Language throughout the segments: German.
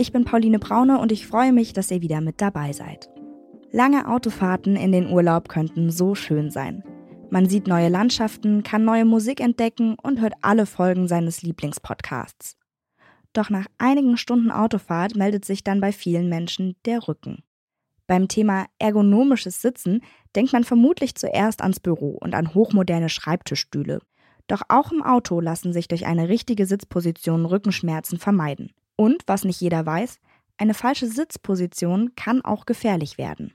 Ich bin Pauline Braune und ich freue mich, dass ihr wieder mit dabei seid. Lange Autofahrten in den Urlaub könnten so schön sein. Man sieht neue Landschaften, kann neue Musik entdecken und hört alle Folgen seines Lieblingspodcasts. Doch nach einigen Stunden Autofahrt meldet sich dann bei vielen Menschen der Rücken. Beim Thema ergonomisches Sitzen denkt man vermutlich zuerst ans Büro und an hochmoderne Schreibtischstühle. Doch auch im Auto lassen sich durch eine richtige Sitzposition Rückenschmerzen vermeiden. Und, was nicht jeder weiß, eine falsche Sitzposition kann auch gefährlich werden.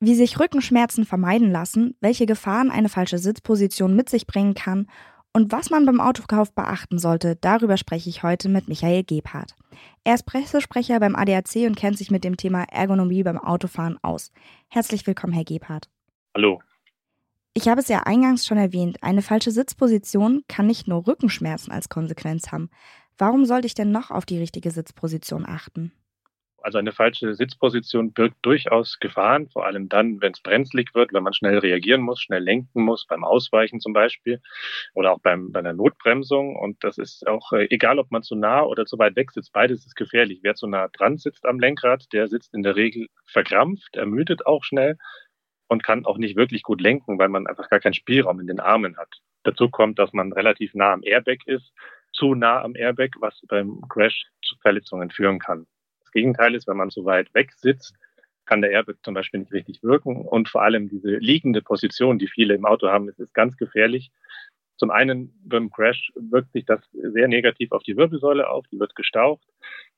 Wie sich Rückenschmerzen vermeiden lassen, welche Gefahren eine falsche Sitzposition mit sich bringen kann und was man beim Autokauf beachten sollte, darüber spreche ich heute mit Michael Gebhardt. Er ist Pressesprecher beim ADAC und kennt sich mit dem Thema Ergonomie beim Autofahren aus. Herzlich willkommen, Herr Gebhardt. Hallo. Ich habe es ja eingangs schon erwähnt, eine falsche Sitzposition kann nicht nur Rückenschmerzen als Konsequenz haben. Warum sollte ich denn noch auf die richtige Sitzposition achten? Also eine falsche Sitzposition birgt durchaus Gefahren, vor allem dann, wenn es brenzlig wird, wenn man schnell reagieren muss, schnell lenken muss, beim Ausweichen zum Beispiel oder auch beim, bei einer Notbremsung. Und das ist auch äh, egal, ob man zu nah oder zu weit weg sitzt, beides ist gefährlich. Wer zu nah dran sitzt am Lenkrad, der sitzt in der Regel verkrampft, ermüdet auch schnell und kann auch nicht wirklich gut lenken, weil man einfach gar keinen Spielraum in den Armen hat. Dazu kommt, dass man relativ nah am Airbag ist, zu nah am Airbag, was beim Crash zu Verletzungen führen kann. Gegenteil ist, wenn man so weit weg sitzt, kann der Airbag zum Beispiel nicht richtig wirken. Und vor allem diese liegende Position, die viele im Auto haben, ist, ist ganz gefährlich. Zum einen beim Crash wirkt sich das sehr negativ auf die Wirbelsäule auf, die wird gestaucht.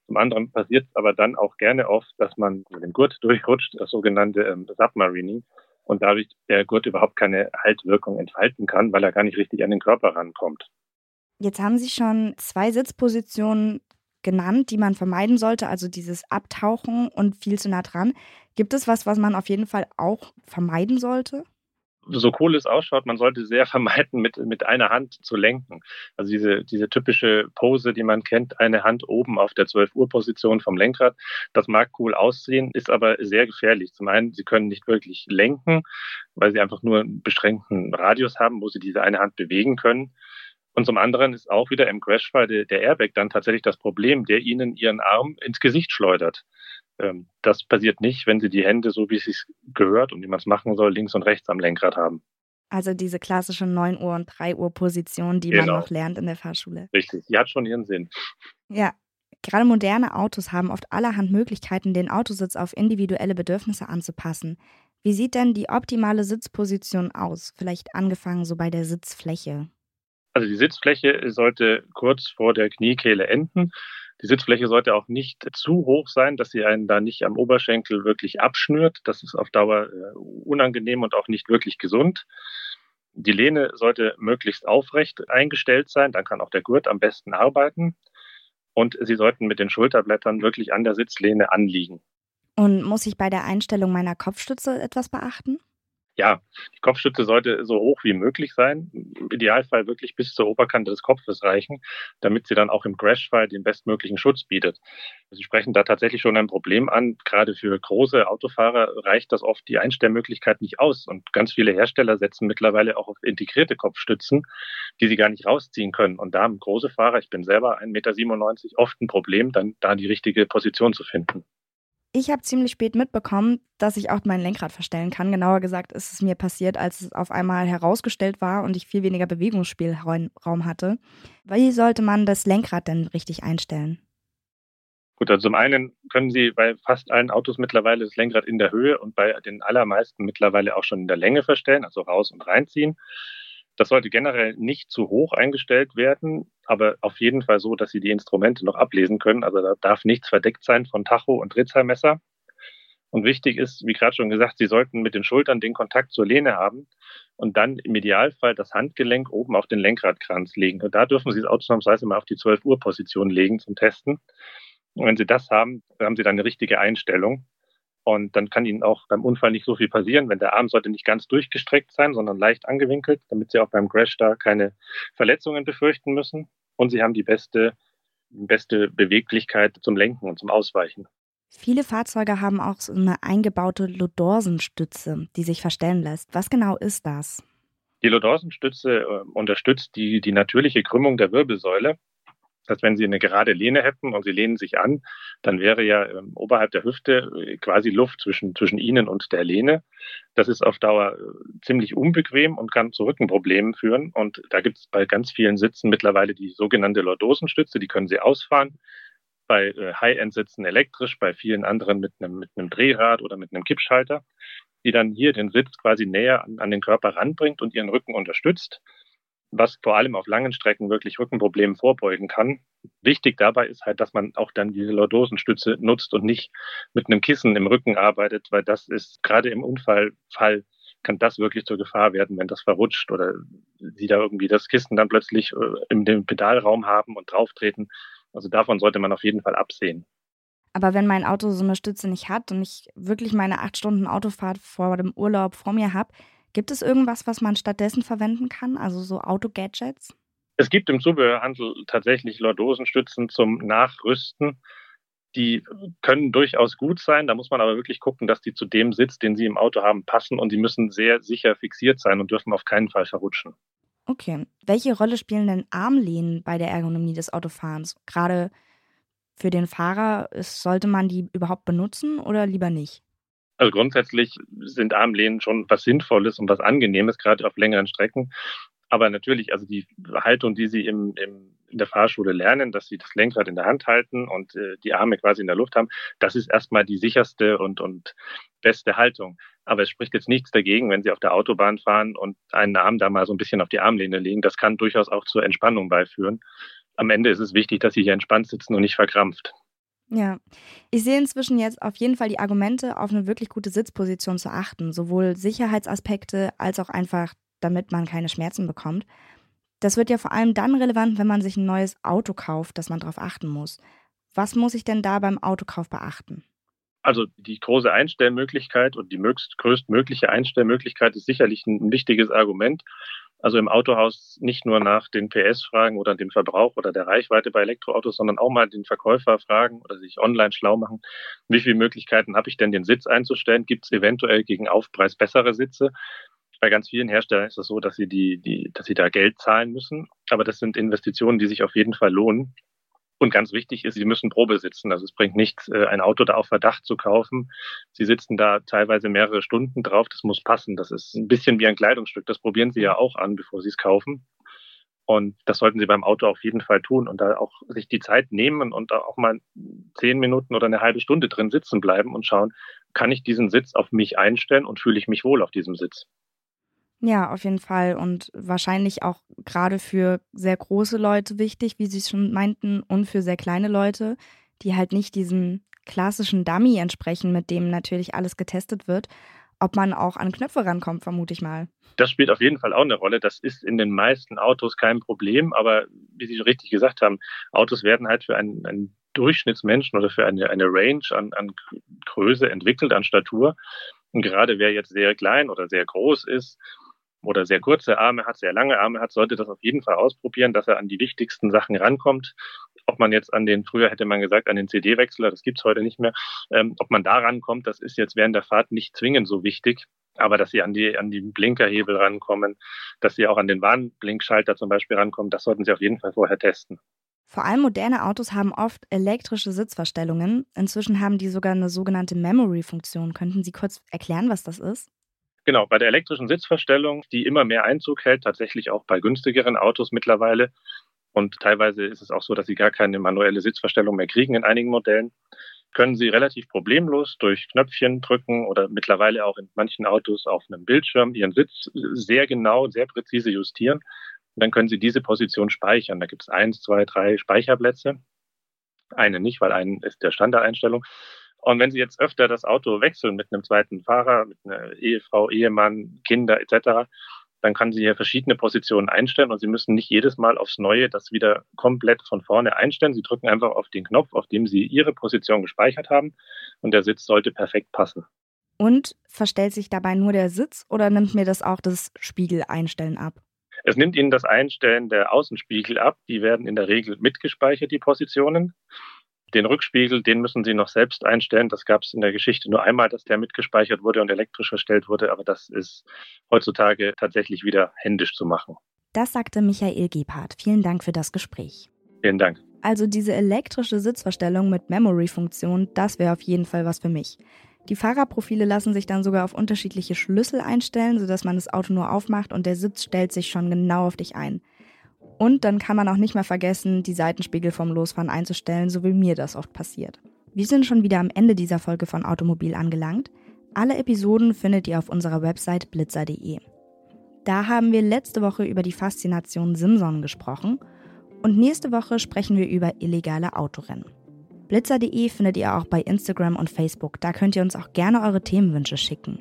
Zum anderen passiert es aber dann auch gerne oft, dass man mit dem Gurt durchrutscht, das sogenannte ähm, Submarining, und dadurch der Gurt überhaupt keine Haltwirkung entfalten kann, weil er gar nicht richtig an den Körper rankommt. Jetzt haben Sie schon zwei Sitzpositionen genannt, die man vermeiden sollte, also dieses Abtauchen und viel zu nah dran. Gibt es was, was man auf jeden Fall auch vermeiden sollte? so cool es ausschaut, man sollte sehr vermeiden, mit, mit einer Hand zu lenken. Also diese, diese typische Pose, die man kennt, eine Hand oben auf der 12 Uhr Position vom Lenkrad, das mag cool aussehen, ist aber sehr gefährlich. Zum einen, sie können nicht wirklich lenken, weil sie einfach nur einen beschränkten Radius haben, wo sie diese eine Hand bewegen können. Und zum anderen ist auch wieder im Crashfall der, der Airbag dann tatsächlich das Problem, der Ihnen Ihren Arm ins Gesicht schleudert. Ähm, das passiert nicht, wenn Sie die Hände, so wie es sich gehört und wie man es machen soll, links und rechts am Lenkrad haben. Also diese klassische 9 Uhr und 3 Uhr Position, die genau. man noch lernt in der Fahrschule. Richtig, die hat schon ihren Sinn. Ja, gerade moderne Autos haben oft allerhand Möglichkeiten, den Autositz auf individuelle Bedürfnisse anzupassen. Wie sieht denn die optimale Sitzposition aus? Vielleicht angefangen so bei der Sitzfläche. Also die Sitzfläche sollte kurz vor der Kniekehle enden. Die Sitzfläche sollte auch nicht zu hoch sein, dass sie einen da nicht am Oberschenkel wirklich abschnürt. Das ist auf Dauer äh, unangenehm und auch nicht wirklich gesund. Die Lehne sollte möglichst aufrecht eingestellt sein, dann kann auch der Gurt am besten arbeiten. Und sie sollten mit den Schulterblättern wirklich an der Sitzlehne anliegen. Und muss ich bei der Einstellung meiner Kopfstütze etwas beachten? Ja, die Kopfstütze sollte so hoch wie möglich sein. Im Idealfall wirklich bis zur Oberkante des Kopfes reichen, damit sie dann auch im Crashfall den bestmöglichen Schutz bietet. Sie sprechen da tatsächlich schon ein Problem an. Gerade für große Autofahrer reicht das oft die Einstellmöglichkeit nicht aus. Und ganz viele Hersteller setzen mittlerweile auch auf integrierte Kopfstützen, die sie gar nicht rausziehen können. Und da haben große Fahrer, ich bin selber 1,97 Meter, oft ein Problem, dann da die richtige Position zu finden. Ich habe ziemlich spät mitbekommen, dass ich auch mein Lenkrad verstellen kann. Genauer gesagt ist es mir passiert, als es auf einmal herausgestellt war und ich viel weniger Bewegungsspielraum hatte. Wie sollte man das Lenkrad denn richtig einstellen? Gut, also zum einen können Sie bei fast allen Autos mittlerweile das Lenkrad in der Höhe und bei den allermeisten mittlerweile auch schon in der Länge verstellen, also raus und reinziehen. Das sollte generell nicht zu hoch eingestellt werden, aber auf jeden Fall so, dass Sie die Instrumente noch ablesen können. Also da darf nichts verdeckt sein von Tacho und Drehzahlmesser. Und wichtig ist, wie gerade schon gesagt, Sie sollten mit den Schultern den Kontakt zur Lehne haben und dann im Idealfall das Handgelenk oben auf den Lenkradkranz legen. Und da dürfen Sie es ausnahmsweise mal auf die 12 Uhr Position legen zum Testen. Und wenn Sie das haben, haben Sie dann eine richtige Einstellung. Und dann kann Ihnen auch beim Unfall nicht so viel passieren, wenn der Arm sollte nicht ganz durchgestreckt sein, sondern leicht angewinkelt, damit Sie auch beim Crash da keine Verletzungen befürchten müssen. Und Sie haben die beste, beste Beweglichkeit zum Lenken und zum Ausweichen. Viele Fahrzeuge haben auch so eine eingebaute Lodorsenstütze, die sich verstellen lässt. Was genau ist das? Die Lodorsenstütze äh, unterstützt die, die natürliche Krümmung der Wirbelsäule. Das heißt, wenn Sie eine gerade Lehne hätten und Sie lehnen sich an, dann wäre ja ähm, oberhalb der Hüfte äh, quasi Luft zwischen, zwischen Ihnen und der Lehne. Das ist auf Dauer äh, ziemlich unbequem und kann zu Rückenproblemen führen. Und da gibt es bei ganz vielen Sitzen mittlerweile die sogenannte Lordosenstütze, die können Sie ausfahren bei äh, High-End-Sitzen elektrisch, bei vielen anderen mit einem, mit Drehrad oder mit einem Kippschalter, die dann hier den Sitz quasi näher an, an den Körper ranbringt und ihren Rücken unterstützt, was vor allem auf langen Strecken wirklich Rückenproblemen vorbeugen kann. Wichtig dabei ist halt, dass man auch dann diese Lordosenstütze nutzt und nicht mit einem Kissen im Rücken arbeitet, weil das ist gerade im Unfallfall kann das wirklich zur Gefahr werden, wenn das verrutscht oder sie da irgendwie das Kissen dann plötzlich äh, in dem Pedalraum haben und drauftreten. Also davon sollte man auf jeden Fall absehen. Aber wenn mein Auto so eine Stütze nicht hat und ich wirklich meine acht Stunden Autofahrt vor dem Urlaub vor mir habe, gibt es irgendwas, was man stattdessen verwenden kann? Also so Autogadgets? Es gibt im Zubehörhandel tatsächlich Lordosenstützen zum Nachrüsten. Die können durchaus gut sein. Da muss man aber wirklich gucken, dass die zu dem Sitz, den Sie im Auto haben, passen und die müssen sehr sicher fixiert sein und dürfen auf keinen Fall verrutschen. Okay. Welche Rolle spielen denn Armlehnen bei der Ergonomie des Autofahrens? Gerade für den Fahrer, ist, sollte man die überhaupt benutzen oder lieber nicht? Also grundsätzlich sind Armlehnen schon was Sinnvolles und was Angenehmes, gerade auf längeren Strecken. Aber natürlich, also die Haltung, die Sie im, im, in der Fahrschule lernen, dass Sie das Lenkrad in der Hand halten und äh, die Arme quasi in der Luft haben, das ist erstmal die sicherste und, und beste Haltung. Aber es spricht jetzt nichts dagegen, wenn Sie auf der Autobahn fahren und einen Arm da mal so ein bisschen auf die Armlehne legen. Das kann durchaus auch zur Entspannung beiführen. Am Ende ist es wichtig, dass Sie hier entspannt sitzen und nicht verkrampft. Ja, ich sehe inzwischen jetzt auf jeden Fall die Argumente, auf eine wirklich gute Sitzposition zu achten, sowohl Sicherheitsaspekte als auch einfach, damit man keine Schmerzen bekommt. Das wird ja vor allem dann relevant, wenn man sich ein neues Auto kauft, dass man darauf achten muss. Was muss ich denn da beim Autokauf beachten? Also die große Einstellmöglichkeit und die größtmögliche Einstellmöglichkeit ist sicherlich ein wichtiges Argument. Also im Autohaus nicht nur nach den PS fragen oder dem Verbrauch oder der Reichweite bei Elektroautos, sondern auch mal den Verkäufer fragen oder sich online schlau machen, wie viele Möglichkeiten habe ich denn, den Sitz einzustellen? Gibt es eventuell gegen Aufpreis bessere Sitze? Bei ganz vielen Herstellern ist es so, dass sie die, die, dass sie da Geld zahlen müssen. Aber das sind Investitionen, die sich auf jeden Fall lohnen. Und ganz wichtig ist, Sie müssen Probe sitzen. Also es bringt nichts, äh, ein Auto da auf Verdacht zu kaufen. Sie sitzen da teilweise mehrere Stunden drauf. Das muss passen. Das ist ein bisschen wie ein Kleidungsstück. Das probieren Sie ja auch an, bevor Sie es kaufen. Und das sollten Sie beim Auto auf jeden Fall tun und da auch sich die Zeit nehmen und auch mal zehn Minuten oder eine halbe Stunde drin sitzen bleiben und schauen, kann ich diesen Sitz auf mich einstellen und fühle ich mich wohl auf diesem Sitz? Ja, auf jeden Fall. Und wahrscheinlich auch gerade für sehr große Leute wichtig, wie Sie es schon meinten, und für sehr kleine Leute, die halt nicht diesem klassischen Dummy entsprechen, mit dem natürlich alles getestet wird, ob man auch an Knöpfe rankommt, vermute ich mal. Das spielt auf jeden Fall auch eine Rolle. Das ist in den meisten Autos kein Problem, aber wie Sie richtig gesagt haben, Autos werden halt für einen, einen Durchschnittsmenschen oder für eine, eine Range an, an Größe entwickelt, an Statur. Und gerade wer jetzt sehr klein oder sehr groß ist, oder sehr kurze Arme hat, sehr lange Arme hat, sollte das auf jeden Fall ausprobieren, dass er an die wichtigsten Sachen rankommt. Ob man jetzt an den, früher hätte man gesagt, an den CD-Wechsler, das gibt's heute nicht mehr, ähm, ob man da rankommt, das ist jetzt während der Fahrt nicht zwingend so wichtig. Aber dass sie an die, an die Blinkerhebel rankommen, dass sie auch an den Warnblinkschalter zum Beispiel rankommen, das sollten sie auf jeden Fall vorher testen. Vor allem moderne Autos haben oft elektrische Sitzverstellungen. Inzwischen haben die sogar eine sogenannte Memory-Funktion. Könnten Sie kurz erklären, was das ist? Genau, bei der elektrischen Sitzverstellung, die immer mehr Einzug hält, tatsächlich auch bei günstigeren Autos mittlerweile. Und teilweise ist es auch so, dass sie gar keine manuelle Sitzverstellung mehr kriegen in einigen Modellen. Können sie relativ problemlos durch Knöpfchen drücken oder mittlerweile auch in manchen Autos auf einem Bildschirm ihren Sitz sehr genau, sehr präzise justieren. Und dann können sie diese Position speichern. Da gibt es eins, zwei, drei Speicherplätze. Eine nicht, weil einen ist der Standardeinstellung. Und wenn Sie jetzt öfter das Auto wechseln mit einem zweiten Fahrer, mit einer Ehefrau, Ehemann, Kinder etc., dann kann sie hier verschiedene Positionen einstellen und Sie müssen nicht jedes Mal aufs Neue das wieder komplett von vorne einstellen. Sie drücken einfach auf den Knopf, auf dem Sie Ihre Position gespeichert haben und der Sitz sollte perfekt passen. Und verstellt sich dabei nur der Sitz oder nimmt mir das auch das Spiegel-Einstellen ab? Es nimmt Ihnen das Einstellen der Außenspiegel ab. Die werden in der Regel mitgespeichert, die Positionen. Den Rückspiegel, den müssen Sie noch selbst einstellen. Das gab es in der Geschichte nur einmal, dass der mitgespeichert wurde und elektrisch verstellt wurde, aber das ist heutzutage tatsächlich wieder händisch zu machen. Das sagte Michael Gebhardt. Vielen Dank für das Gespräch. Vielen Dank. Also diese elektrische Sitzverstellung mit Memory-Funktion, das wäre auf jeden Fall was für mich. Die Fahrerprofile lassen sich dann sogar auf unterschiedliche Schlüssel einstellen, sodass man das Auto nur aufmacht und der Sitz stellt sich schon genau auf dich ein. Und dann kann man auch nicht mehr vergessen, die Seitenspiegel vom Losfahren einzustellen, so wie mir das oft passiert. Wir sind schon wieder am Ende dieser Folge von Automobil angelangt. Alle Episoden findet ihr auf unserer Website blitzer.de. Da haben wir letzte Woche über die Faszination Simson gesprochen und nächste Woche sprechen wir über illegale Autorennen. Blitzer.de findet ihr auch bei Instagram und Facebook. Da könnt ihr uns auch gerne eure Themenwünsche schicken.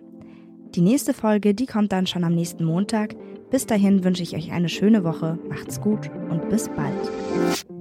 Die nächste Folge, die kommt dann schon am nächsten Montag. Bis dahin wünsche ich euch eine schöne Woche, macht's gut und bis bald.